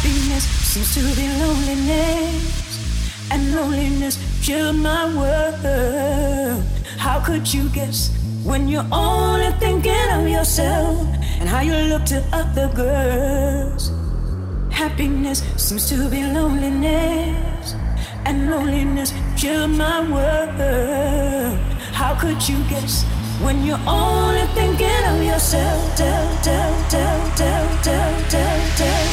Happiness seems to be loneliness, and loneliness filled my world. How could you guess when you're only thinking of yourself and how you look to other girls? Happiness seems to be loneliness, and loneliness filled my world. How could you guess when you're only thinking of yourself? Tell, tell, tell, tell, tell, tell, tell,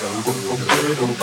dum